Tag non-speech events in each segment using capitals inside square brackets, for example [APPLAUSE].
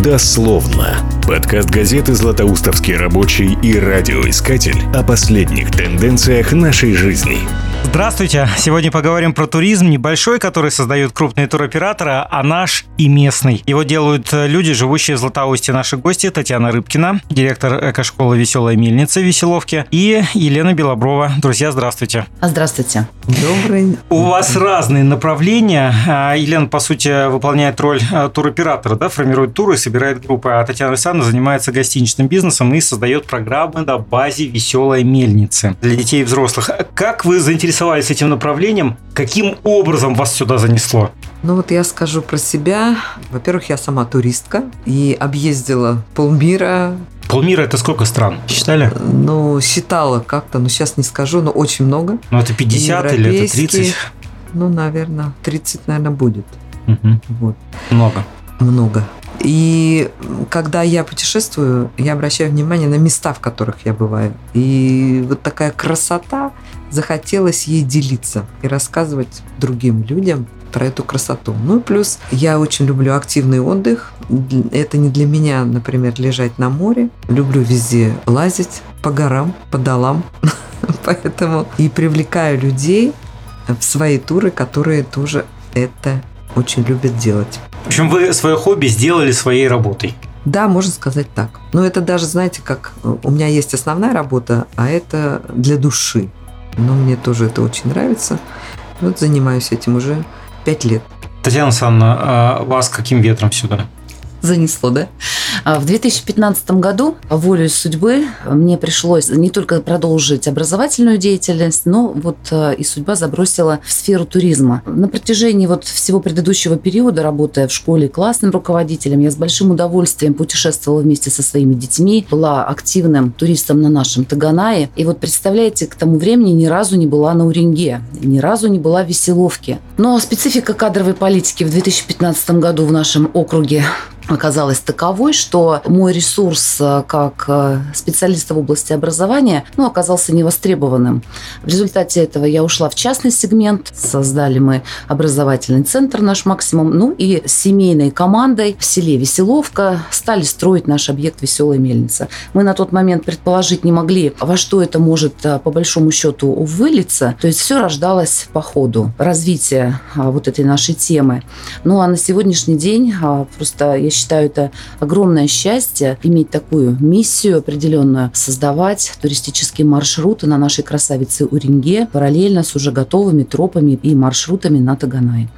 Дословно. Подкаст газеты «Златоустовский рабочий» и радиоискатель о последних тенденциях нашей жизни. Здравствуйте! Сегодня поговорим про туризм, небольшой, который создают крупные туроператоры, а наш и местный. Его делают э, люди, живущие в Златоусте. Наши гости Татьяна Рыбкина, директор экошколы «Веселая мельница» в Веселовке, и Елена Белоброва. Друзья, здравствуйте! Здравствуйте! Добрый. У вас разные направления. А, Елена, по сути, выполняет роль э, туроператора, да, формирует туры, собирает группы, а Татьяна Александровна занимается гостиничным бизнесом и создает программы на базе «Веселой мельницы» для детей и взрослых. Как вы заинтересовались этим направлением? Каким образом вас сюда занесло? Ну вот я скажу про себя. Во-первых, я сама туристка и объездила полмира, Полмира это сколько стран? Считали? Ну, считала как-то, но сейчас не скажу, но очень много. Ну, это 50 или это 30? Ну, наверное, 30, наверное, будет. Угу. Вот. Много. Много. И когда я путешествую, я обращаю внимание на места, в которых я бываю. И вот такая красота, захотелось ей делиться и рассказывать другим людям про эту красоту. Ну и плюс я очень люблю активный отдых. Это не для меня, например, лежать на море. Люблю везде лазить по горам, по долам. [LAUGHS] Поэтому и привлекаю людей в свои туры, которые тоже это очень любят делать. В общем, вы свое хобби сделали своей работой. Да, можно сказать так. Но это даже, знаете, как у меня есть основная работа, а это для души. Но мне тоже это очень нравится. Вот занимаюсь этим уже пять лет. Татьяна Александровна, а вас каким ветром сюда? Занесло, да? А в 2015 году, волю судьбы, мне пришлось не только продолжить образовательную деятельность, но вот э, и судьба забросила в сферу туризма. На протяжении вот всего предыдущего периода, работая в школе классным руководителем, я с большим удовольствием путешествовала вместе со своими детьми, была активным туристом на нашем Таганае. И вот представляете, к тому времени ни разу не была на Уренге, ни разу не была в Веселовке. Но специфика кадровой политики в 2015 году в нашем округе оказалась таковой, что мой ресурс э, как э, специалиста в области образования ну, оказался невостребованным. В результате этого я ушла в частный сегмент, создали мы образовательный центр наш максимум, ну и семейной командой в селе Веселовка стали строить наш объект «Веселая мельница». Мы на тот момент предположить не могли, во что это может э, по большому счету вылиться, то есть все рождалось по ходу развития вот этой нашей темы. Ну а на сегодняшний день просто я считаю, это огромное счастье иметь такую миссию определенную, создавать туристические маршруты на нашей красавице Уринге параллельно с уже готовыми тропами и маршрутами на Таганай.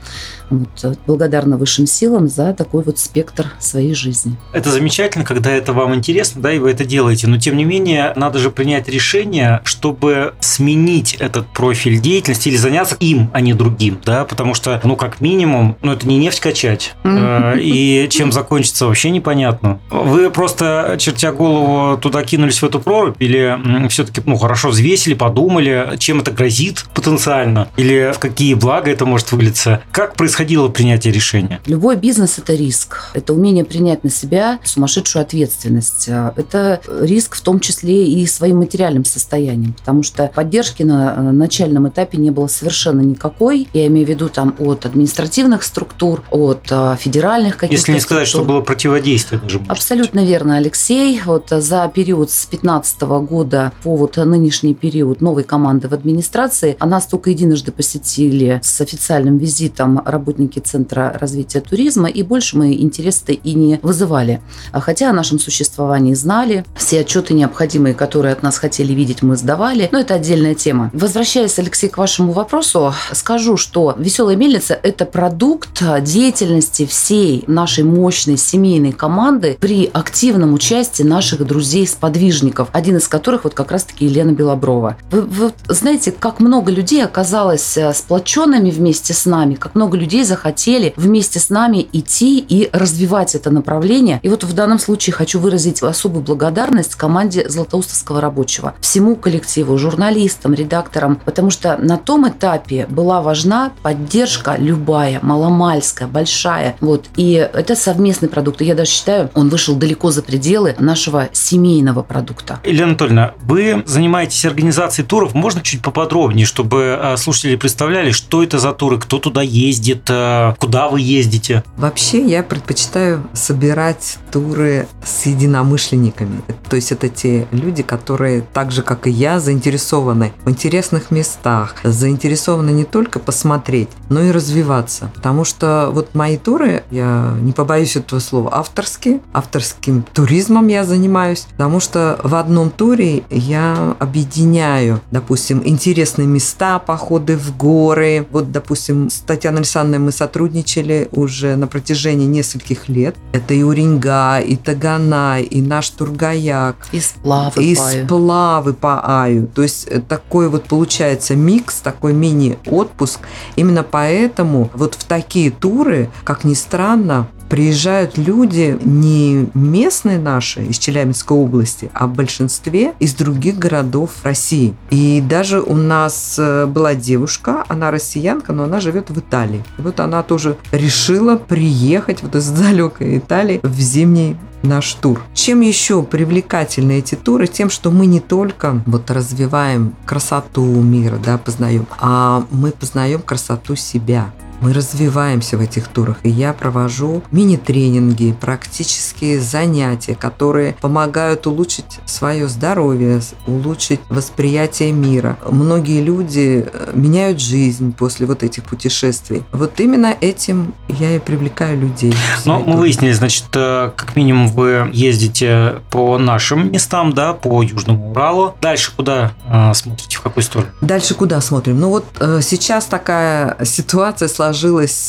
Вот, э, благодарна высшим силам за такой вот спектр своей жизни. Это замечательно, когда это вам интересно, да, и вы это делаете. Но тем не менее, надо же принять решение, чтобы сменить этот профиль деятельности или заняться им, а не другим, да, потому что, ну, как минимум, ну, это не нефть качать. Э, и чем закончится, вообще непонятно. Вы просто, чертя голову, туда кинулись в эту прорубь или все-таки, ну, хорошо взвесили, подумали, чем это грозит потенциально, или в какие блага это может вылиться. Как происходило принятие решения? Любой бизнес – это риск. Это умение принять на себя сумасшедшую ответственность. Это риск в том числе и своим материальным состоянием, потому что поддержки на э, начальном этапе не было совершенно никакой. Я имею в виду там от административных структур, от э, федеральных каких-то Если не сказать, структур. что было противодействие даже. Абсолютно верно, Алексей. Вот за период с 2015 года по вот нынешний период новой команды в администрации, а нас только единожды посетили с официальным визитом работники Центра развития туризма, и больше мы интереса и не вызывали. А хотя о нашем существовании знали, все отчеты необходимые, которые от нас хотели видеть, мы сдавали, но это отдельная тема. Возвращаясь, Алексей, к вашему вопросу, скажу, что «Веселая мельница» – это продукт деятельности всей нашей мощной семейной команды при активном участии наших друзей-сподвижников, один из которых вот как раз-таки Елена Белоброва. Вы, вы знаете, как много людей оказалось э, сплоченными вместе с нами, как много людей захотели вместе с нами идти и развивать это направление. И вот в данном случае хочу выразить особую благодарность команде Златоустовского рабочего, всему коллективу, журналистам, редакторам, потому что на том этапе была важна поддержка любая, маломальская, большая. Вот. И это совместно местный продукт. И я даже считаю, он вышел далеко за пределы нашего семейного продукта. Елена Анатольевна, вы занимаетесь организацией туров. Можно чуть поподробнее, чтобы э, слушатели представляли, что это за туры, кто туда ездит, э, куда вы ездите? Вообще я предпочитаю собирать туры с единомышленниками. То есть это те люди, которые так же, как и я, заинтересованы в интересных местах, заинтересованы не только посмотреть, но и развиваться. Потому что вот мои туры, я не побоюсь этого слова, авторские. Авторским туризмом я занимаюсь, потому что в одном туре я объединяю, допустим, интересные места, походы в горы. Вот, допустим, с Татьяной Александровной мы сотрудничали уже на протяжении нескольких лет. Это и Уренга, и Тагана, и наш Тургаяк. И сплавы И по Аю. сплавы по Аю. То есть э, такой вот получается микс, такой мини-отпуск. Именно поэтому вот в такие туры, как ни странно, приезжают люди не местные наши из Челябинской области, а в большинстве из других городов России. И даже у нас э, была девушка, она россиянка, но она живет в Италии. И вот она тоже решила приехать вот из далекой Италии в зимний наш тур. Чем еще привлекательны эти туры? Тем, что мы не только вот развиваем красоту мира, да, познаем, а мы познаем красоту себя. Мы развиваемся в этих турах, и я провожу мини-тренинги, практические занятия, которые помогают улучшить свое здоровье, улучшить восприятие мира. Многие люди э, меняют жизнь после вот этих путешествий. Вот именно этим я и привлекаю людей. Ну, мы выяснили, значит, э, как минимум вы ездите по нашим местам, да, по Южному Уралу. Дальше куда э, смотрите, в какую сторону? Дальше куда смотрим? Ну вот э, сейчас такая ситуация сложилась,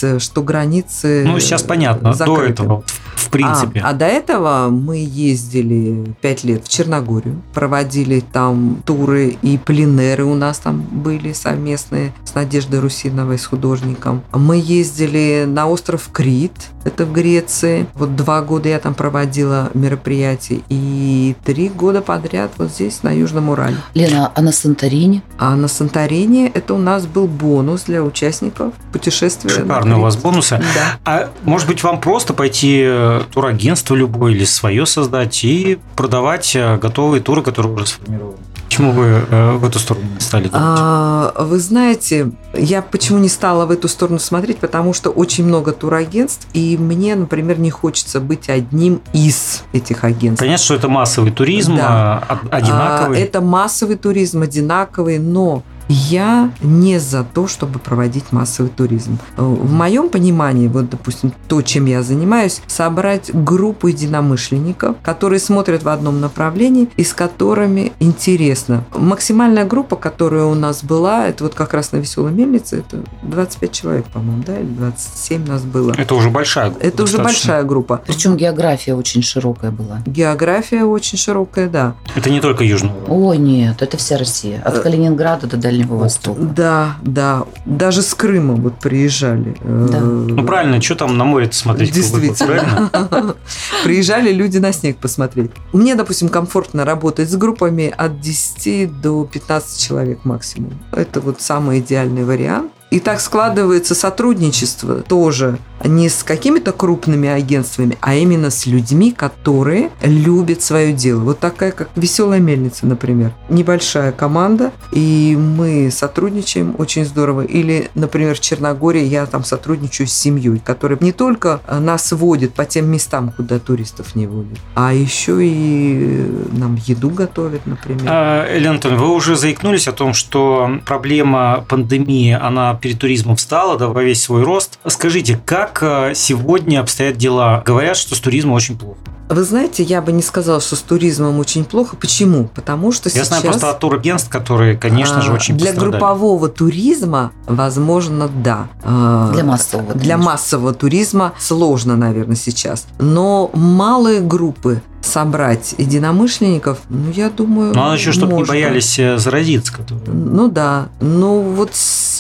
э, что границы Ну, сейчас понятно, до закрыты. этого, вот, в принципе. А, а до этого мы ездили пять лет в Черногорию, проводили там туры и пленеры у нас там были совместные с Надеждой Русиновой, с художником. Мы ездили на остров Крит, это в Греции. Вот два года я там проводила мероприятия и три года подряд вот здесь, на Южном Урале. Лена, а на Санторини? А на Санторини это у нас был бонус для участников путешествия. Шикарные у вас бонусы. Да. А может быть, вам просто пойти э, турагентство любое или свое создать и продавать э, готовые туры, которые уже сформированы? Почему вы э, в эту сторону не стали думать? А, вы знаете, я почему не стала в эту сторону смотреть, потому что очень много турагентств, и мне, например, не хочется быть одним из этих агентств. Понятно, что это массовый туризм, Да. а, од- одинаковый. А, это массовый туризм, одинаковый, но я не за то, чтобы проводить массовый туризм. Э, В моем понимании, вот, допустим, то, чем я занимаюсь, собрать группу единомышленников, которые смотрят в одном направлении и с которыми интересно. Максимальная группа, которая у нас была, это вот как раз на Веселой мельнице, это 25 человек, по-моему, да, или 27 нас было. Это уже большая группа. Это уже достаточно. большая группа. Причем география очень широкая была. География очень широкая, да. Это не только Южный. Ой, нет, это вся Россия. От Э, Калининграда до Дальнего Востока. Да, да. Даже с Крыма вот приезжали. Да. Э, Ну правильно, что там на море-то смотреть? Действительно. [LAUGHS] Приезжали люди на снег посмотреть. Мне, допустим, комфортно работать с группами от 10 до 15 человек максимум. Это вот самый идеальный вариант. И так складывается сотрудничество тоже не с какими-то крупными агентствами, а именно с людьми, которые любят свое дело. Вот такая, как «Веселая мельница», например. Небольшая команда, и мы сотрудничаем очень здорово. Или, например, в Черногории я там сотрудничаю с семьей, которая не только нас водит по тем местам, куда туристов не водят, а еще и нам еду готовят, например. А, Елена Анатольевна, вы уже заикнулись о том, что проблема пандемии, она перед туризмом встала да, во весь свой рост. Скажите, как э, сегодня обстоят дела? Говорят, что с туризмом очень плохо. Вы знаете, я бы не сказала, что с туризмом очень плохо. Почему? Потому что Я сейчас... знаю просто от турагентств, которые, конечно же, а, очень Для пострадали. группового туризма, возможно, да. А, Для массового, Для конечно. массового туризма сложно, наверное, сейчас. Но малые группы собрать единомышленников, ну, я думаю, Но надо еще, чтобы не можно. боялись э, заразиться. Которые... Ну да. Ну вот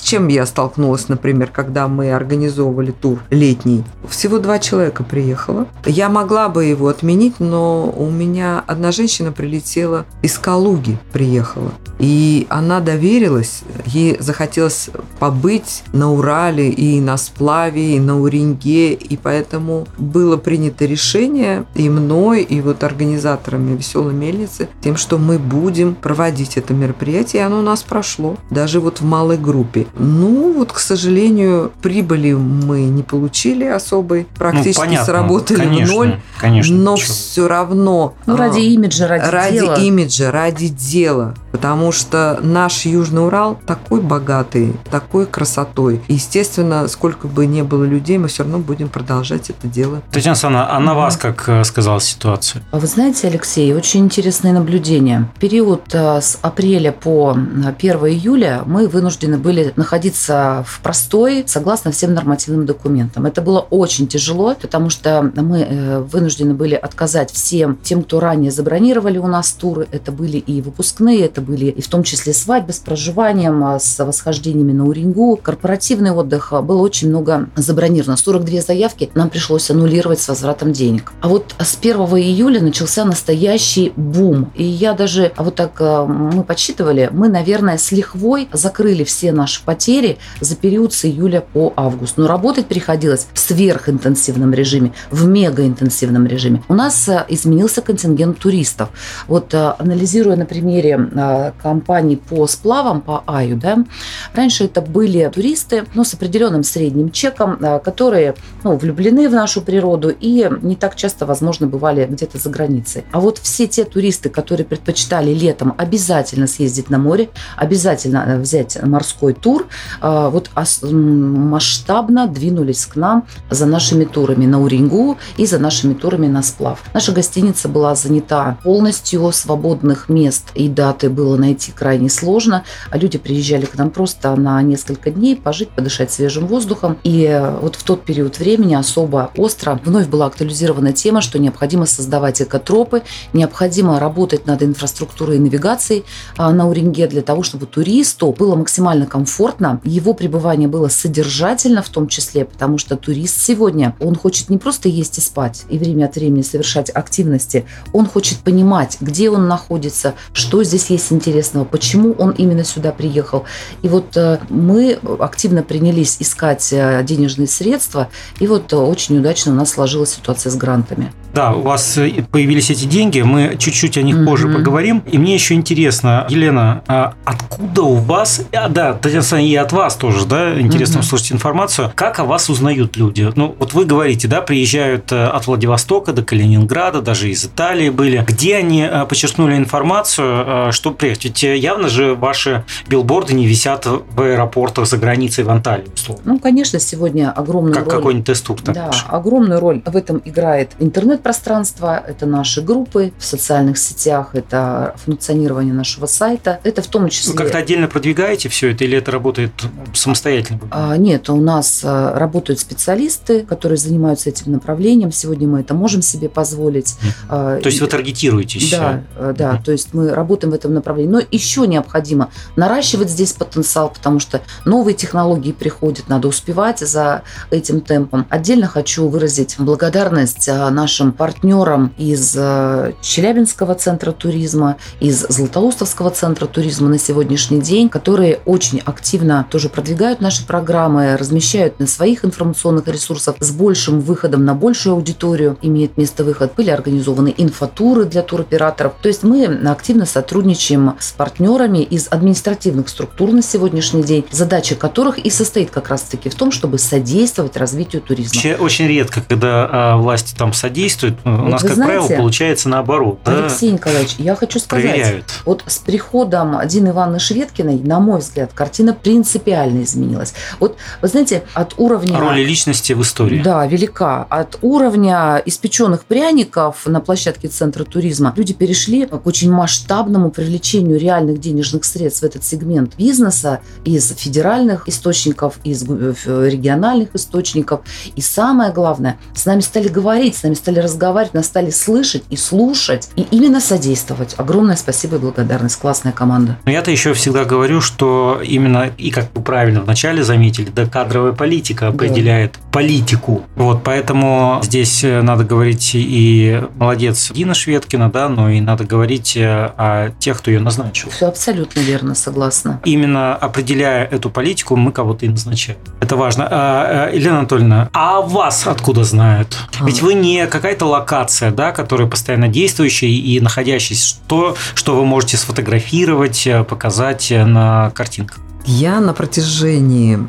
чем я столкнулась, например, когда мы организовывали тур летний? Всего два человека приехало. Я могла бы его отменить, но у меня одна женщина прилетела из Калуги, приехала. И она доверилась, ей захотелось побыть на Урале и на сплаве, и на Уренге, и поэтому было принято решение и мной, и вот организаторами «Веселой мельницы», тем, что мы будем проводить это мероприятие, и оно у нас прошло, даже вот в малой группе. Ну, вот, к сожалению, прибыли мы не получили особой, практически ну, понятно, сработали конечно, в ноль, конечно, но ничего. все равно... Ну, ради а, имиджа, ради, ради дела. имиджа, ради дела, потому что наш Южный Урал такой богатый, такой красотой. Естественно, сколько бы ни было людей, мы все равно будем продолжать это дело. Татьяна Александровна, а на угу. вас как э, сказалась ситуация? А вы знаете, Алексей, очень интересное наблюдение. Период э, с апреля по 1 июля мы вынуждены были находиться в простой, согласно всем нормативным документам. Это было очень тяжело, потому что мы э, вынуждены были отказать всем тем, кто ранее забронировали у нас туры. Это были и выпускные, это были и в том числе свадьбы с проживанием, а, с восхождениями на Уренгу, корпоративный отдых. Было очень много забронировано. 42 заявки нам пришлось аннулировать с возвратом денег. А вот с 1 июля начался настоящий бум. И я даже, а вот так а, мы подсчитывали, мы, наверное, с лихвой закрыли все наши потери за период с июля по август. Но работать приходилось в сверхинтенсивном режиме, в мегаинтенсивном режиме. У нас а, изменился контингент туристов. Вот анализируя на примере компаний по сплавам, по АЮ, да, раньше это были туристы, но с определенным средним чеком, которые ну, влюблены в нашу природу и не так часто, возможно, бывали где-то за границей. А вот все те туристы, которые предпочитали летом обязательно съездить на море, обязательно э, взять морской тур, вот масштабно двинулись к нам за нашими турами на Уренгу и за нашими турами на сплав. Наша гостиница была занята полностью, свободных мест и даты было найти крайне сложно, а люди приезжали к нам просто на несколько дней пожить, подышать свежим воздухом. И вот в тот период времени особо остро вновь была актуализирована тема, что необходимо создавать экотропы, необходимо работать над инфраструктурой и навигацией а, на Уренге для того, чтобы туристу было максимально комфортно, его пребывание было содержательно в том числе, потому что турист сегодня, он хочет не просто есть и спать и время от времени совершать активности, он хочет понимать, где он находится, что здесь есть интересного, почему он именно сюда приехал. И вот э, мы активно принялись искать э, денежные средства, и вот э, очень удачно у нас сложилась ситуация с грантами. Да, у вас появились эти деньги, мы чуть-чуть о них mm-hmm. позже поговорим. И мне еще интересно, Елена, а откуда у вас, а, да, Татьяна и от вас тоже, да, интересно mm-hmm. услышать информацию, как о вас узнают люди? Ну, вот вы говорите, да, приезжают от Владивостока до Калининграда, даже из Италии были. Где они подчеркнули информацию, что приехать? Ведь явно же ваши билборды не висят в аэропортах за границей в Анталии, условно. Ну, конечно, сегодня огромную как роль... Как какой-нибудь тест-тур. Да, пишет. огромную роль в этом играет интернет-пространство, это наши группы в социальных сетях, это функционирование нашего сайта, это в том числе... Вы как-то отдельно продвигаете все это или это работает самостоятельно? А, нет, у нас а, работают специалисты, которые занимаются этим направлением. Сегодня мы это можем себе позволить. Mm. То есть вы таргетируетесь? Да, да. Mm. То есть мы работаем в этом направлении. Но еще необходимо наращивать здесь потенциал, потому что новые технологии приходят, надо успевать за этим темпом. Отдельно хочу выразить благодарность а, нашим партнерам из а, Челябинского центра туризма, из Златоустовского центра туризма на сегодняшний день, которые очень активно тоже продвигают наши программы, размещают на своих информационных ресурсах с большим выходом на большую аудиторию, имеет место выход. Были организованы инфотуры для туроператоров. То есть мы активно сотрудничаем с партнерами из административных структур на сегодняшний день, задача которых и состоит как раз-таки в том, чтобы содействовать развитию туризма. Очень, очень редко, когда а, власти там содействуют, у нас, как знаете, правило, получается наоборот. Алексей да? Николаевич, я хочу сказать, Проверяют. вот с приходом Дины Ивановны Шведкиной, на мой взгляд, картина принципиально изменилась. Вот, вы знаете, от уровня... Роли личности в истории. Да, велика. От уровня испеченных пряников на площадке Центра туризма люди перешли к очень масштабному привлечению реальных денежных средств в этот сегмент бизнеса из федеральных источников, из э, региональных источников. И самое главное, с нами стали говорить, с нами стали разговаривать, нас стали слышать и слушать, и именно содействовать. Огромное спасибо и благодарность. Классная команда. Но я-то еще всегда говорю, что именно, и как вы правильно вначале заметили, да, кадровая политика определяет да. политику. Вот, поэтому здесь надо говорить и молодец Дина Шведкина, да, но и надо говорить о тех, кто ее назначил. Все абсолютно верно, согласна. Именно определяя эту политику, мы кого-то и назначаем. Это важно. А, а, Елена Анатольевна, а вас откуда знают? А. Ведь вы не какая-то локация, да, которая постоянно действующая и находящаяся. Что, что вы можете сфотографировать, показать на картинках? Я на протяжении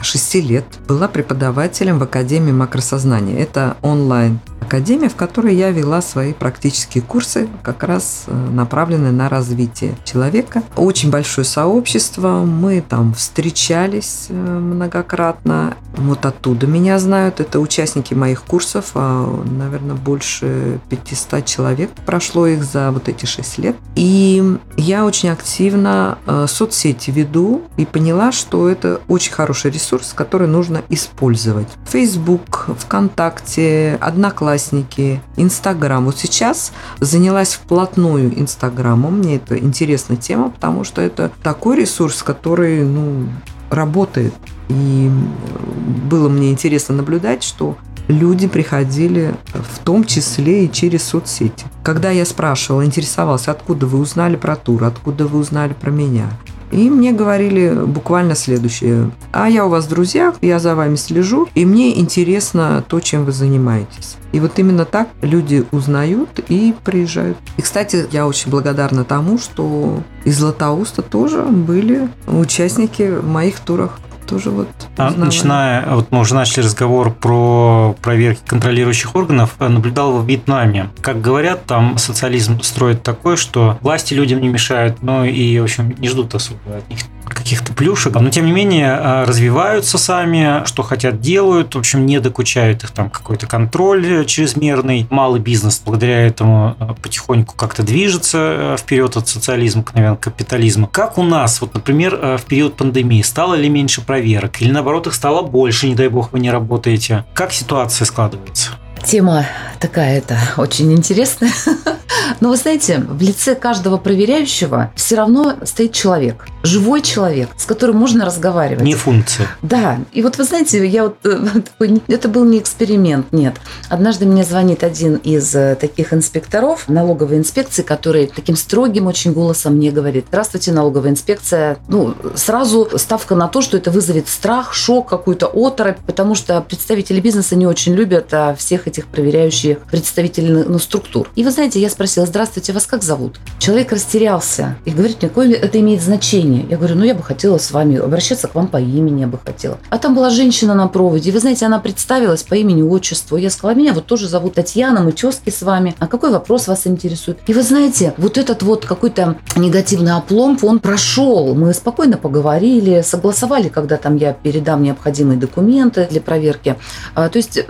шести лет была преподавателем в Академии макросознания. Это онлайн академия, в которой я вела свои практические курсы, как раз э, направленные на развитие человека. Очень большое сообщество, мы там встречались э, многократно. Вот оттуда меня знают, это участники моих курсов, а, наверное, больше 500 человек прошло их за вот эти 6 лет. И я очень активно э, соцсети веду и поняла, что это очень хороший ресурс, который нужно использовать. Facebook, ВКонтакте, Одноклассники, Инстаграм. Вот сейчас занялась вплотную Инстаграмом. Мне это интересная тема, потому что это такой ресурс, который ну, работает. И было мне интересно наблюдать, что люди приходили в том числе и через соцсети. Когда я спрашивала, интересовалась, откуда вы узнали про тур, откуда вы узнали про меня, и мне говорили буквально следующее. А я у вас в друзьях, я за вами слежу, и мне интересно то, чем вы занимаетесь. И вот именно так люди узнают и приезжают. И, кстати, я очень благодарна тому, что из Златоуста тоже были участники в моих турах тоже вот а, Начиная, вот мы уже начали разговор про проверки контролирующих органов, э, наблюдал в Вьетнаме. Как говорят, там социализм строит такой, что власти людям не мешают, но и, в общем, не ждут особо от них каких-то плюшек, но тем не менее а, развиваются сами, что хотят делают, в общем, не докучают их там какой-то контроль чрезмерный. Малый бизнес благодаря этому а, потихоньку как-то движется а, вперед от социализма к, наверное, капитализму. Как у нас, вот, например, в период пандемии стало ли меньше проверок или наоборот их стало больше, не дай бог вы не работаете? Как ситуация складывается? Тема такая это очень интересная. [LAUGHS] Но вы знаете, в лице каждого проверяющего все равно стоит человек. Живой человек, с которым можно разговаривать. Не функция. Да. И вот вы знаете, я вот, э, [LAUGHS] это был не эксперимент, нет. Однажды мне звонит один из э, таких инспекторов налоговой инспекции, который таким строгим очень голосом мне говорит, здравствуйте, налоговая инспекция. Ну, сразу ставка на то, что это вызовет страх, шок, какую-то оторопь, потому что представители бизнеса не очень любят а, всех этих проверяющих представителей ну, структур. И вы знаете, я спросила, здравствуйте, вас как зовут? Человек растерялся и говорит, какое это имеет значение. Я говорю, ну я бы хотела с вами обращаться к вам по имени, я бы хотела. А там была женщина на проводе, и вы знаете, она представилась по имени, отчеству. Я сказала, меня вот тоже зовут Татьяна, мы тезки с вами. А какой вопрос вас интересует? И вы знаете, вот этот вот какой-то негативный опломб, он прошел. Мы спокойно поговорили, согласовали, когда там я передам необходимые документы для проверки. А, то есть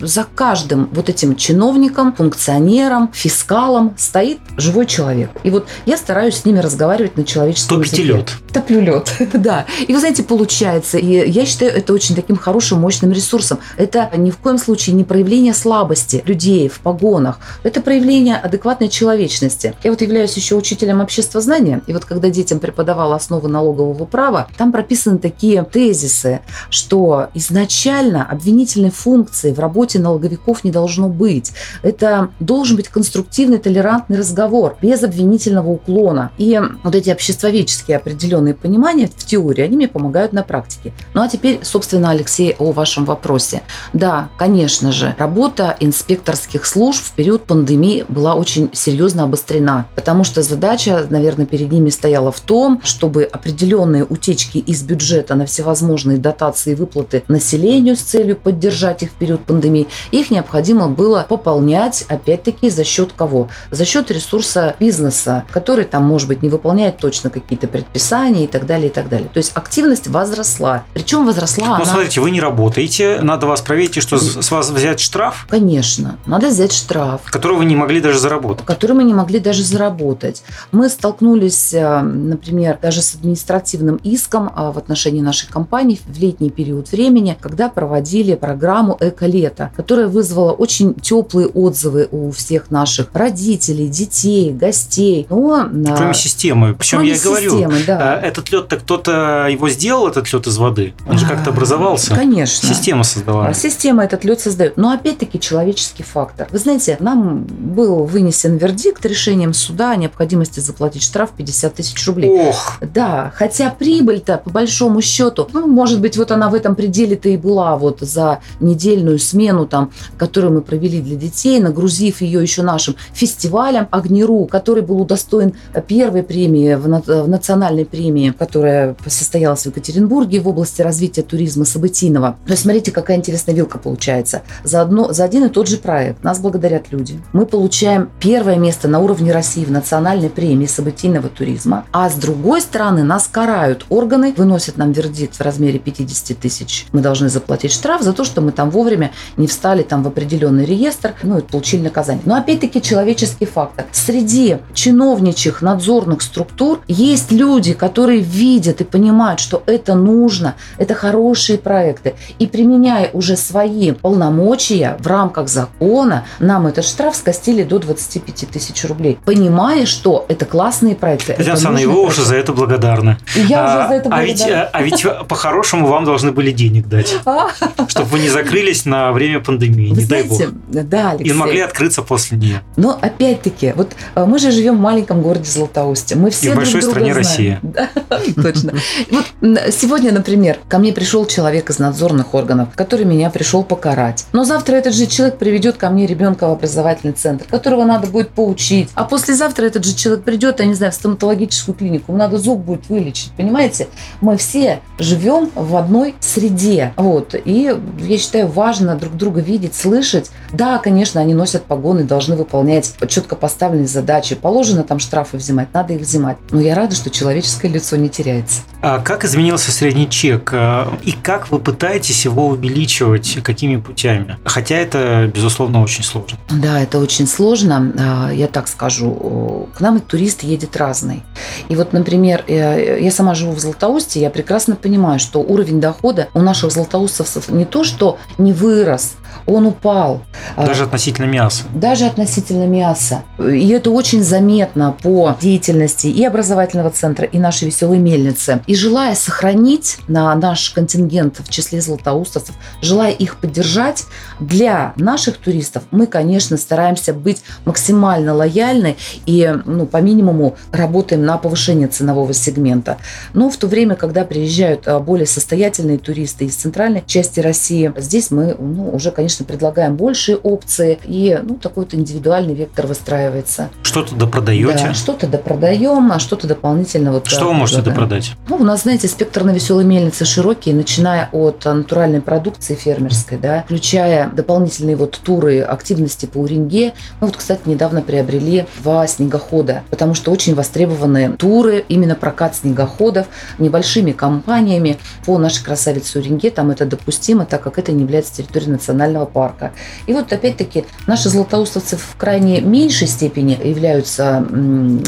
за каждым вот этим чиновником, функционером, фискалом стоит живой человек. И вот я стараюсь с ними разговаривать на человеческом Топите языке. лед. Топлю лед, [LAUGHS] да. И вы знаете, получается. И я считаю это очень таким хорошим, мощным ресурсом. Это ни в коем случае не проявление слабости людей в погонах. Это проявление адекватной человечности. Я вот являюсь еще учителем обществознания. И вот когда детям преподавала основы налогового права, там прописаны такие тезисы, что изначально обвинительной функции в работе налоговиков не должно быть. Это должен быть конструктивный, толерантный разговор, без обвинительного уклона. И вот эти обществоведческие определенные понимания в теории, они мне помогают на практике. Ну а теперь, собственно, Алексей, о вашем вопросе. Да, конечно же, работа инспекторских служб в период пандемии была очень серьезно обострена, потому что задача, наверное, перед ними стояла в том, чтобы определенные утечки из бюджета на всевозможные дотации и выплаты населению с целью поддержать их в период пандемии, их необходимо было пополнять, опять-таки, за счет кого? За счет ресурса бизнеса, который там, может быть, не выполняет точно какие-то предписания и так далее, и так далее. То есть активность возросла. Причем возросла Ну, она... смотрите, вы не работаете, надо вас проверить, и что, с с вас взять штраф, Конечно, надо взять штраф. который вы не могли даже заработать. который мы не могли даже заработать. Мы столкнулись, э, например, даже с административным иском а, в отношении нашей компании в летний период времени, когда проводили программу «Эко-лето», которая вызвала очень теплые отзывы у всех наших родителей, детей, гостей. Но, а, Кроме системы. Причем кроме я и говорю, системы, да. а, этот лед-то кто-то его сделал, этот лед из воды? Он же как-то А, образовался. Конечно. Система создала. А Система этот лед создает. Но опять-таки человеческий фактор. Вы знаете, нам был вынесен вердикт решением суда о необходимости заплатить штраф 50 тысяч рублей. Ох, Да, хотя прибыль-то, по большому счету, ну, может быть, вот она в этом пределе-то и была вот за недельную смену, там, которую мы провели для детей, нагрузив ее еще нашим фестивалем «Огнеру», который был удостоен первой премии в, в национальной премии, которая состоялась в Екатеринбурге в области развития туризма событийного. То есть, смотрите, какая интересная вилка получается. За, одно, за один и тот же проект нас благодарят люди. Мы получаем первое место на уровне России в национальной премии событийного туризма, а с другой стороны нас карают органы, выносят нам вердикт в размере 50 тысяч. Мы должны заплатить штраф за то, что мы там вовремя не встали там в определенный реестр, ну и получили наказание. Но опять-таки человеческий фактор. Среди чиновничьих надзорных структур есть люди, которые видят и понимают, что это нужно, это хорошие проекты. И применяя уже свои полномочия в рамках закона, нам этот штраф скостили до 25 тысяч рублей. Понимая, что это классные проекты. Александровна, и нужные вы уже за это благодарны. И Я а, уже за это а ведь, благодарна. а ведь по-хорошему вам должны были денег дать, А, чтобы вы не закрылись на время пандемии, не дай бог. да, Алексей. И могли открыться после нее. Но опять-таки, вот э, мы же живем в маленьком городе Златоусте. Мы все И в друг большой друга стране знаем. Россия. Да, [LAUGHS] точно. Вот сегодня, например, ко мне пришел человек из надзорных органов, который меня пришел покарать. Но завтра этот же человек приведет ко мне ребенка в образовательный центр, которого надо будет поучить. А послезавтра этот же человек придет, я не знаю, в стоматологическую клинику, надо зуб будет вылечить. Понимаете? Мы все живем в одной среде. Вот. И я считаю, важно друг друга видеть, слышать. Да, конечно, они носят погоны, должны выполнять четко поставленные задачи. Положено там штрафы взимать, надо их взимать. Но я рада, что человеческое лицо не теряется. А как изменился средний чек? А, И как вы пытаетесь его увеличивать? Какими путями? Хотя это, безусловно, очень сложно. Да, это очень сложно. А, Я так скажу, к нам турист едет разный. И вот, например, я сама живу в Златоусте, я прекрасно понимаю, что уровень дохода у наших златоустовцев не то, что не вырос, он упал. А, Даже относительно мяса. даже относительно мяса. И это очень заметно по деятельности и образовательного центра, и нашей веселой мельницы. И желая сохранить на наш контингент в числе златоустовцев, желая их поддержать, для наших туристов мы, конечно, стараемся быть максимально лояльны и ну, по минимуму работаем на повышение ценового сегмента. Но в то время, когда приезжают а, более состоятельные туристы из центральной части России, здесь мы ну, уже, конечно, предлагаем большие опции, и ну, такой вот индивидуальный вектор выстраивается. Что-то допродаете? Да, что-то допродаем, а что-то дополнительно вот Что да, вы можете предлагаем. допродать? Ну, у нас, знаете, спектр на веселой мельнице широкий, начиная от натуральной продукции фермерской, да, включая дополнительные вот туры, активности по Уренге. Мы вот, кстати, недавно приобрели два снегохода, потому что очень востребованы туры, именно прокат снегоходов небольшими компаниями по нашей красавице Уренге. Там это допустимо, так как это не является территорией национального парка. И вот, опять-таки, наши златоустовцы в крайне меньшей степени являются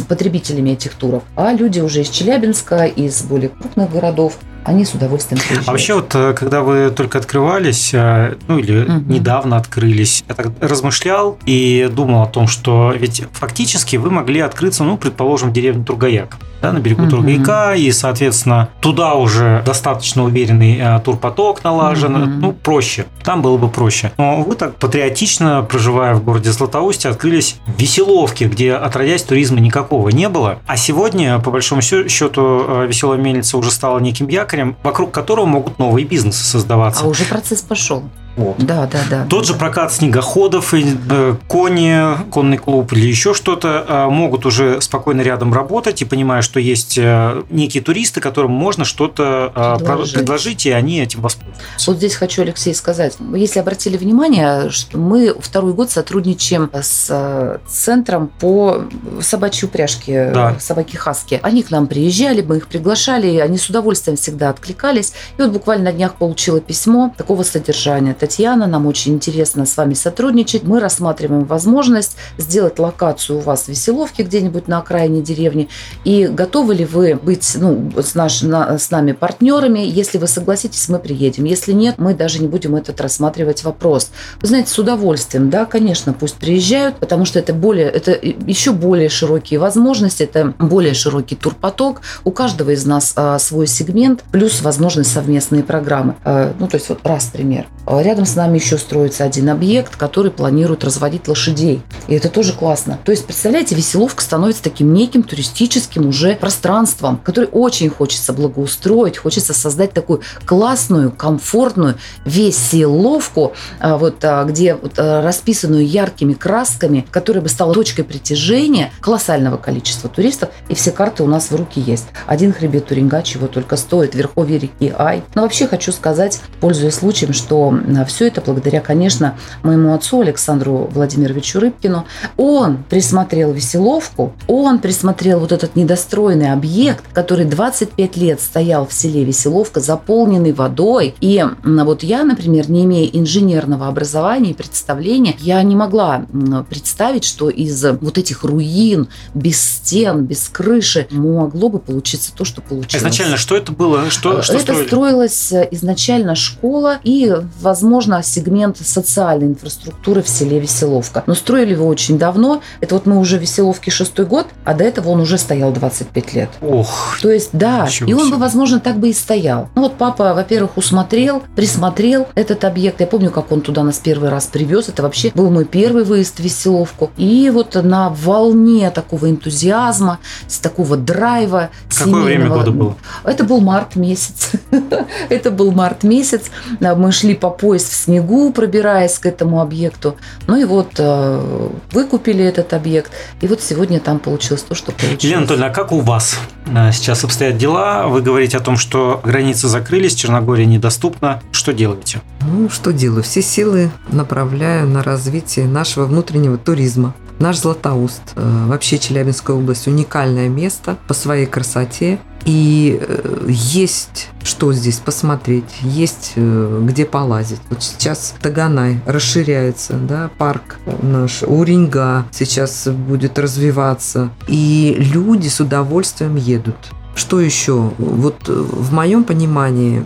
потребителями этих туров, а люди уже из Челябинска, из более крупных городов, они с удовольствием приезжают. А вообще вот, э, когда вы только открывались, э, ну или Мгм. недавно открылись, я так размышлял и думал о том, что ведь фактически вы могли открыться, ну, предположим, в деревне Тургаяк, да, на берегу Мгм. Тургаяка, и, соответственно, туда уже достаточно уверенный э, турпоток налажен, Мгм. ну, проще, там было бы проще. Но вы так патриотично, проживая в городе Златоусте, открылись в Веселовке, где, отродясь, туризма никакого не было. А сегодня, по большому счету, Веселая мельница уже стала неким якорем, вокруг которого могут новые бизнесы создаваться. А уже процесс пошел. Вот. Да, да, да. Тот же прокат снегоходов, э, кони, конный клуб или еще что-то э, могут уже спокойно рядом работать и понимая, что есть э, некие туристы, которым можно что-то предложить. предложить, и они этим воспользуются. Вот здесь хочу, Алексей, сказать. Если обратили внимание, что мы второй год сотрудничаем с центром по собачьей упряжке, да. собаки Хаски. Они к нам приезжали, мы их приглашали, они с удовольствием всегда откликались. И вот буквально на днях получила письмо такого содержания. Татьяна, нам очень интересно с вами сотрудничать. Мы рассматриваем возможность сделать локацию у вас в Веселовке где-нибудь на окраине деревни. И готовы ли вы быть ну, с, наш, на, с нами партнерами? Если вы согласитесь, мы приедем. Если нет, мы даже не будем этот рассматривать вопрос. Вы знаете, с удовольствием, да, конечно, пусть приезжают, потому что это более, это еще более широкие возможности, это более широкий турпоток. У каждого из нас а, свой сегмент, плюс возможность совместные программы. А, ну, то есть вот раз пример. А, рядом с нами еще строится один объект, который планирует разводить лошадей. И это тоже классно. То есть, представляете, Веселовка становится таким неким туристическим уже пространством, который очень хочется благоустроить, хочется создать такую классную, комфортную веселовку, а, вот, а, где вот, расписанную яркими красками, которая бы стала точкой притяжения колоссального количества туристов. И все карты у нас в руки есть. Один хребет Туринга чего только стоит, верховье реки Ай. Но вообще хочу сказать, пользуясь случаем, что все это благодаря, конечно, моему отцу Александру Владимировичу Рыбкину. Он присмотрел Веселовку, он присмотрел вот этот недостроенный объект, который 25 лет стоял в селе Веселовка, заполненный водой. И вот я, например, не имея инженерного образования и представления, я не могла представить, что из вот этих руин, без стен, без крыши, могло бы получиться то, что получилось. Изначально что это было? Что, что это строили? строилась изначально школа и, возможно, сегмент социальной инфраструктуры в селе Веселовка. Но строили его очень давно. Это вот мы уже Веселовке шестой год, а до этого он уже стоял 25 лет. Ох. То есть, да, и он бы, возможно, так бы и стоял. Ну вот папа, во-первых, усмотрел, присмотрел этот объект. Я помню, как он туда нас первый раз привез. Это вообще был мой первый выезд в Веселовку. И вот на волне такого энтузиазма, с такого драйва. Какое время года было? Это был март месяц. [LAUGHS] Это был март месяц. Мы шли по пояс в снегу, пробираясь к этому объекту. Ну и вот э, выкупили этот объект. И вот сегодня там получилось то, что получилось. Елена Анатольевна, а как у вас э, сейчас обстоят дела? Вы говорите о том, что границы закрылись, Черногория недоступна. Что делаете? Ну, что делаю? Все силы направляю на развитие нашего внутреннего туризма. Наш Златоуст, э, вообще Челябинская область, уникальное место по своей красоте. И э, есть что здесь посмотреть, есть э, где полазить. Вот сейчас Таганай расширяется, да, парк наш, Уринга сейчас будет развиваться. И люди с удовольствием едут. Что еще? Вот э, в моем понимании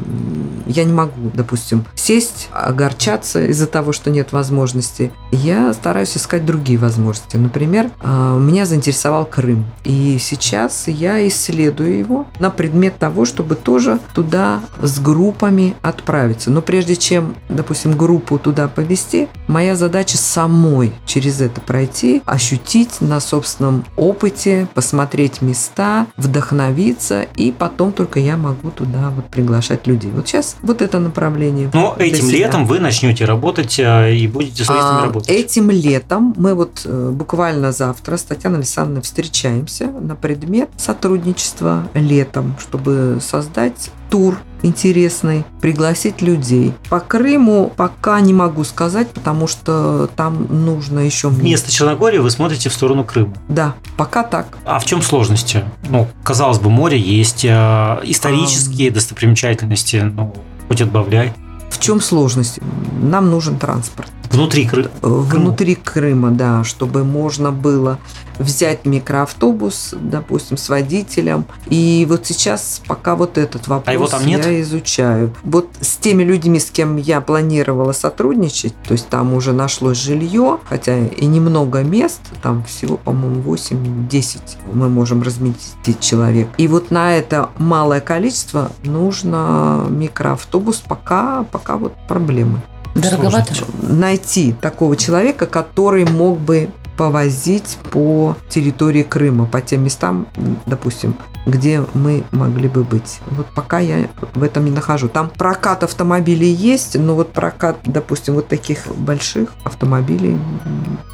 я не могу, допустим, сесть, огорчаться из-за того, что нет возможности. Я стараюсь искать другие возможности. Например, а, меня заинтересовал Крым. И сейчас я исследую его на предмет того, чтобы тоже туда с группами отправиться. Но прежде чем, допустим, группу туда повести, моя задача самой через это пройти, ощутить на собственном опыте, посмотреть места, вдохновиться учиться, и потом только я могу туда вот приглашать людей. Вот сейчас вот это направление. Но этим себя. летом вы начнете работать э, и будете с а, работать. Этим летом мы вот э, буквально завтра с Татьяной Александровной встречаемся на предмет сотрудничества летом, чтобы создать тур интересный, пригласить людей. По Крыму пока не могу сказать, потому что там нужно еще... Вместо Черногории вы смотрите в сторону Крыма. Да, пока так. А в чем сложности? Ну, казалось бы, море есть, э, исторические а... достопримечательности, ну, хоть отбавляй. В чем сложность? Нам нужен транспорт. Внутри Крыма? Внутри Крыма, да, чтобы можно было взять микроавтобус, допустим, с водителем. И вот сейчас пока вот этот вопрос а его там нет? я изучаю. Вот с теми людьми, с кем я планировала сотрудничать, то есть там уже нашлось жилье, хотя и немного мест, там всего, по-моему, 8-10 мы можем разместить человек. И вот на это малое количество нужно микроавтобус, пока, пока вот проблемы. Дороговато? Найти такого человека, который мог бы повозить по территории Крыма, по тем местам, допустим, где мы могли бы быть. Вот пока я в этом не нахожу. Там прокат автомобилей есть, но вот прокат, допустим, вот таких больших автомобилей.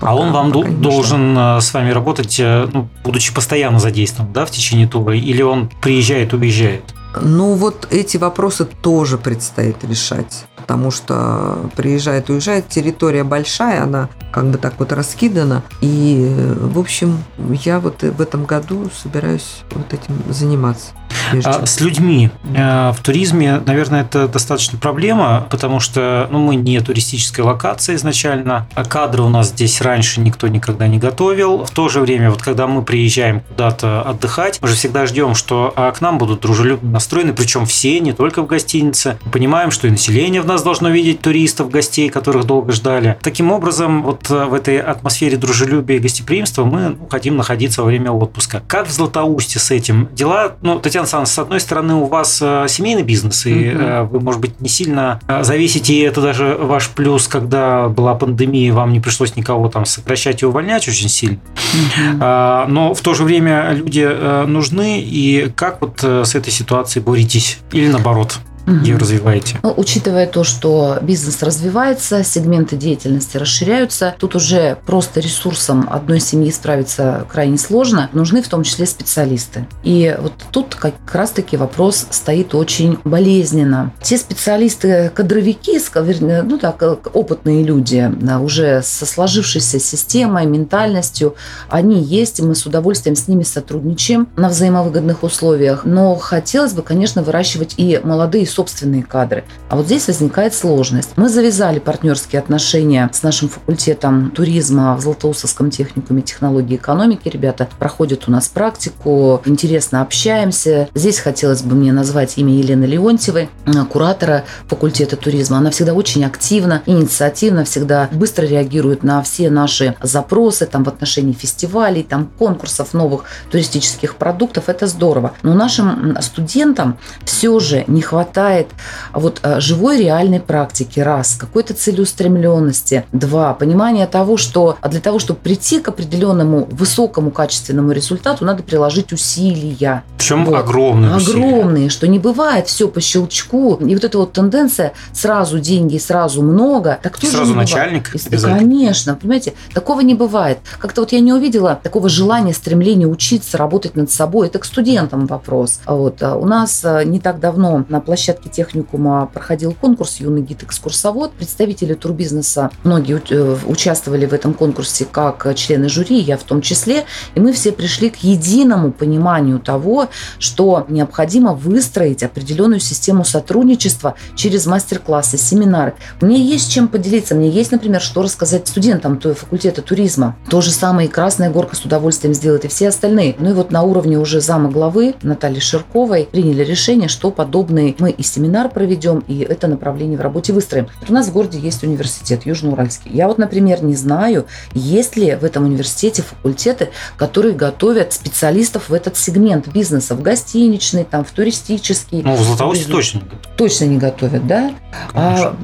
Пока, а он вам должен нашла. с вами работать, э, ну, будучи постоянно задействован, да, в течение тура, или он приезжает, уезжает? Ну, вот эти вопросы тоже предстоит решать, потому что приезжает, уезжает, территория большая, она как бы так вот раскидана. И, в общем, я вот в этом году собираюсь вот этим заниматься. А, с людьми э, в туризме, наверное, это достаточно проблема, потому что ну, мы не туристическая локация изначально, а кадры у нас здесь раньше никто никогда не готовил. В то же время, вот когда мы приезжаем куда-то отдыхать, мы же всегда ждем, что а, к нам будут дружелюбно настроены, причем все, не только в гостинице. Мы понимаем, что и население в нас должно видеть туристов, гостей, которых долго ждали. Таким образом, вот э, в этой атмосфере дружелюбия и гостеприимства мы ну, хотим находиться во время отпуска. Как в Златоусте с этим дела? Ну, Татьяна Александровна, с одной стороны, у вас э, семейный бизнес, и угу. вы, может быть, не сильно зависите, и это даже ваш плюс, когда была пандемия, вам не пришлось никого там сокращать и увольнять очень сильно. Угу. Но в то же время люди нужны, и как вот с этой ситуацией боретесь? Или наоборот? Ее развиваете? Ну, учитывая то, что бизнес развивается, сегменты деятельности расширяются, тут уже просто ресурсом одной семьи справиться крайне сложно. Нужны в том числе специалисты. И вот тут как раз-таки вопрос стоит очень болезненно. Те специалисты, кадровики, ну так, опытные люди, уже со сложившейся системой, ментальностью, они есть, и мы с удовольствием с ними сотрудничаем на взаимовыгодных условиях. Но хотелось бы, конечно, выращивать и молодые собственные кадры. А вот здесь возникает сложность. Мы завязали партнерские отношения с нашим факультетом туризма в Златоустовском техникуме технологии и экономики. Ребята проходят у нас практику, интересно общаемся. Здесь хотелось бы мне назвать имя Елены Леонтьевой, куратора факультета туризма. Она всегда очень активна, инициативна, всегда быстро реагирует на все наши запросы там, в отношении фестивалей, там, конкурсов новых туристических продуктов. Это здорово. Но нашим студентам все же не хватает хватает вот э, живой реальной практики, раз, какой-то целеустремленности, два, понимания того, что а для того, чтобы прийти к определенному высокому качественному результату, надо приложить усилия. Причем вот. огромные Огромные, что не бывает все по щелчку. И вот эта вот тенденция сразу деньги, сразу много. Так тоже сразу начальник? И, конечно, понимаете, такого не бывает. Как-то вот я не увидела такого желания, стремления учиться, работать над собой. Это к студентам вопрос. Вот. А у нас не так давно на площадке площадке техникума проходил конкурс «Юный гид-экскурсовод». Представители турбизнеса, многие э, участвовали в этом конкурсе как члены жюри, я в том числе. И мы все пришли к единому пониманию того, что необходимо выстроить определенную систему сотрудничества через мастер-классы, семинары. Мне есть чем поделиться, мне есть, например, что рассказать студентам факультета туризма. То же самое и Красная Горка с удовольствием сделает, и все остальные. Ну и вот на уровне уже зама главы Натальи Ширковой приняли решение, что подобные мы и семинар проведем, и это направление в работе выстроим. у нас в городе есть университет Южноуральский. Я вот, например, не знаю, есть ли в этом университете факультеты, которые готовят специалистов в этот сегмент бизнеса, в гостиничный, там, в туристический. Ну, в Златоусте точно. Точно не готовят, да? А,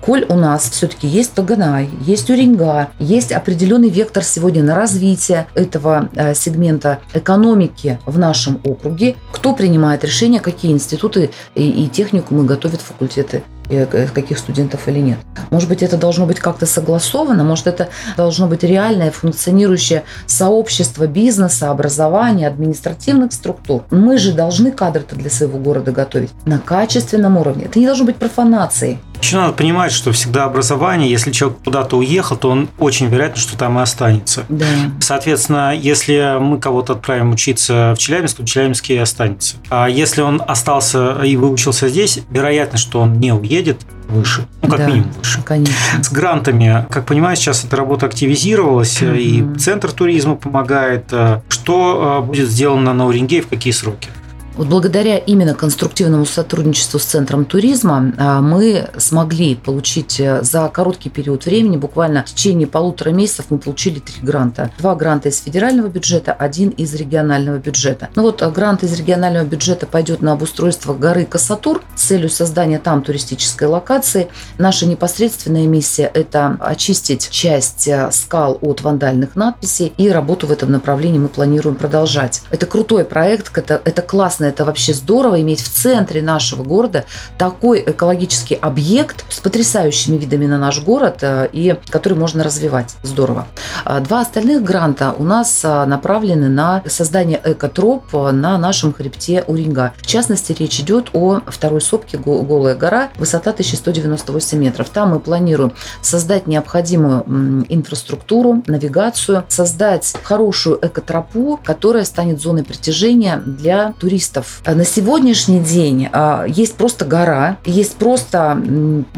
коль у нас все-таки есть Таганай, есть Уренга, есть определенный вектор сегодня на развитие этого а, сегмента экономики в нашем округе, кто принимает решения, какие институты и, и те техникумы готовят факультеты э, каких студентов или нет. Может быть, это должно быть как-то согласовано, может, это должно быть реальное функционирующее сообщество бизнеса, образования, административных структур. Мы же должны кадры-то для своего города готовить на качественном уровне. Это не должно быть профанацией. Еще надо понимать, что всегда образование, если человек куда-то уехал, то он очень вероятно, что там и останется. Да. Соответственно, если мы кого-то отправим учиться в Челябинск, то в Челябинске и останется. А если он остался и выучился здесь, вероятно, что он не уедет выше. Ну, как да, минимум выше. Конечно. С грантами, как понимаю, сейчас эта работа активизировалась, mm-hmm. и Центр туризма помогает. Что э, будет сделано на Уренгей в какие сроки? Вот благодаря именно конструктивному сотрудничеству с Центром туризма а, мы смогли получить э, за короткий период времени, буквально в течение полутора месяцев мы получили три гранта. Два гранта из федерального бюджета, один из регионального бюджета. Ну вот грант из регионального бюджета пойдет на обустройство горы Касатур с целью создания там туристической локации. Наша непосредственная миссия – это очистить часть э, скал от вандальных надписей, и работу в этом направлении мы планируем продолжать. Это крутой проект, это, это классно, это вообще здорово иметь в центре нашего города такой экологический объект с потрясающими видами на наш город, э, и который можно развивать. Здорово. А два остальных гранта у нас э, направлены на создание экотроп на нашем хребте Уринга. В частности, речь идет о второй сопке Голая гора, высота 1198 метров. Там мы планируем создать необходимую инфраструктуру, навигацию, создать хорошую экотропу, которая станет зоной притяжения для туристов. А на сегодняшний день а, есть просто гора, есть просто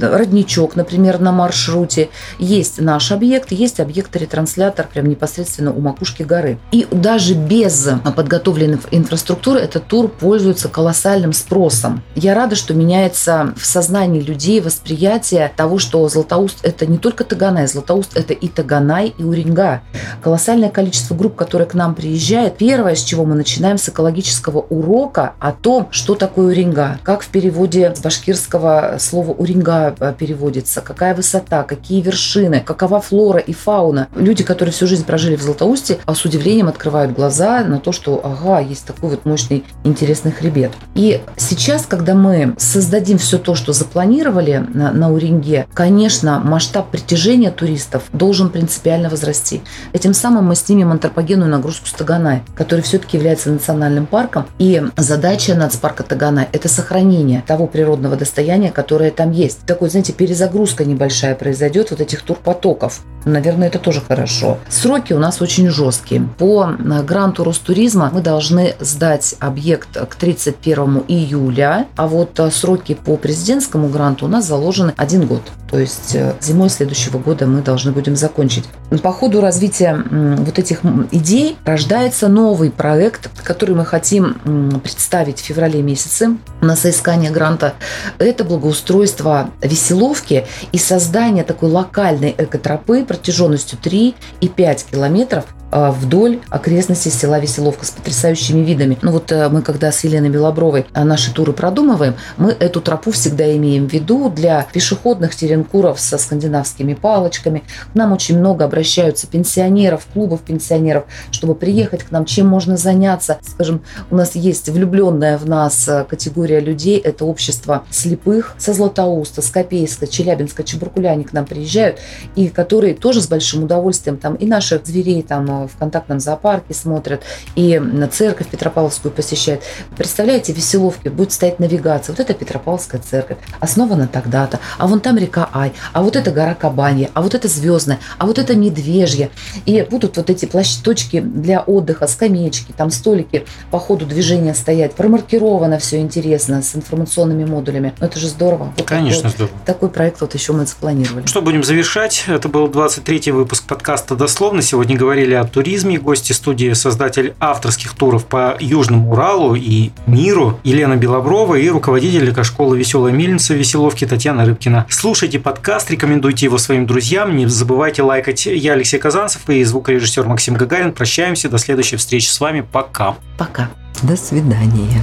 родничок, например, на маршруте, есть наш объект, есть объект-ретранслятор прям непосредственно у макушки горы. И даже без подготовленной инфраструктуры этот тур пользуется колоссальным спросом. Я рада, что меняется в сознании людей восприятие того, что Златоуст – это не только Таганай, Златоуст – это и Таганай, и Уренга. Колоссальное количество групп, которые к нам приезжают. Первое, с чего мы начинаем, с экологического урока о том, что такое Уренга, как в переводе с башкирского слова Уренга э, переводится, какая высота, какие вершины, какова флора и фауна. Люди, которые всю жизнь прожили в Златоусте, а с удивлением открывают глаза на то, что, ага, есть такой вот мощный, интересный хребет. И сейчас, когда мы создадим все то, что запланировали на, на Уренге, конечно, масштаб притяжения туристов должен принципиально возрасти. Этим самым мы снимем антропогенную нагрузку с Таганай, который все-таки является национальным парком. И задача нацпарка Таганай – это сохранение того природного достояния, которое там есть. Такой, знаете, перезагрузка небольшая произойдет вот этих турпотоков. Наверное, это тоже хорошо. Сроки у нас очень жесткие. По э, гранту Ростуризма мы должны сдать объект к 31 июля, а вот э, сроки по президентскому гранту у нас заложены один год. То есть э, зимой следующего года мы должны будем закончить. По ходу развития вот этих идей рождается новый проект, который мы хотим представить в феврале месяце на соискание гранта. Это благоустройство Веселовки и создание такой локальной экотропы протяженностью 3 и 5 километров вдоль окрестностей села Веселовка с потрясающими видами. Ну вот э, мы, когда с Еленой Белобровой а, наши туры продумываем, мы эту тропу всегда имеем в виду для пешеходных теренкуров со скандинавскими палочками. К нам очень много обращаются пенсионеров, клубов пенсионеров, чтобы приехать к нам, чем можно заняться. Скажем, у нас есть влюбленная в нас э, категория людей, это общество слепых со Златоуста, с Копейска, Челябинска, Чебуркуляне к нам приезжают, и которые тоже с большим удовольствием там и наших зверей там в контактном зоопарке смотрят, и на церковь Петропавловскую посещают. Представляете, в Веселовке будет стоять навигация. Вот это Петропавловская церковь, основана тогда-то, а вон там река Ай, а вот это гора Кабанья, а вот это Звездная, а вот это Медвежья. И будут вот эти площадки точки для отдыха, скамеечки, там столики по ходу движения стоять. Промаркировано все интересно с информационными модулями. Ну, это же здорово. Вот Конечно, такой, здорово. Такой проект вот еще мы запланировали. Что, будем завершать. Это был 23-й выпуск подкаста «Дословно». Сегодня говорили о туризме. Гости студии создатель авторских туров по Южному Уралу и миру Елена Белоброва и руководитель экошколы «Веселая мельница» в Веселовке Татьяна Рыбкина. Слушайте подкаст, рекомендуйте его своим друзьям. Не забывайте лайкать. Я Алексей Казанцев и звукорежиссер Максим Гагарин. Прощаемся. До следующей встречи с вами. Пока. Пока. До свидания.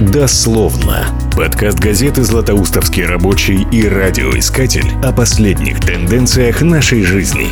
Дословно. Подкаст газеты «Златоустовский рабочий» и радиоискатель о последних тенденциях нашей жизни.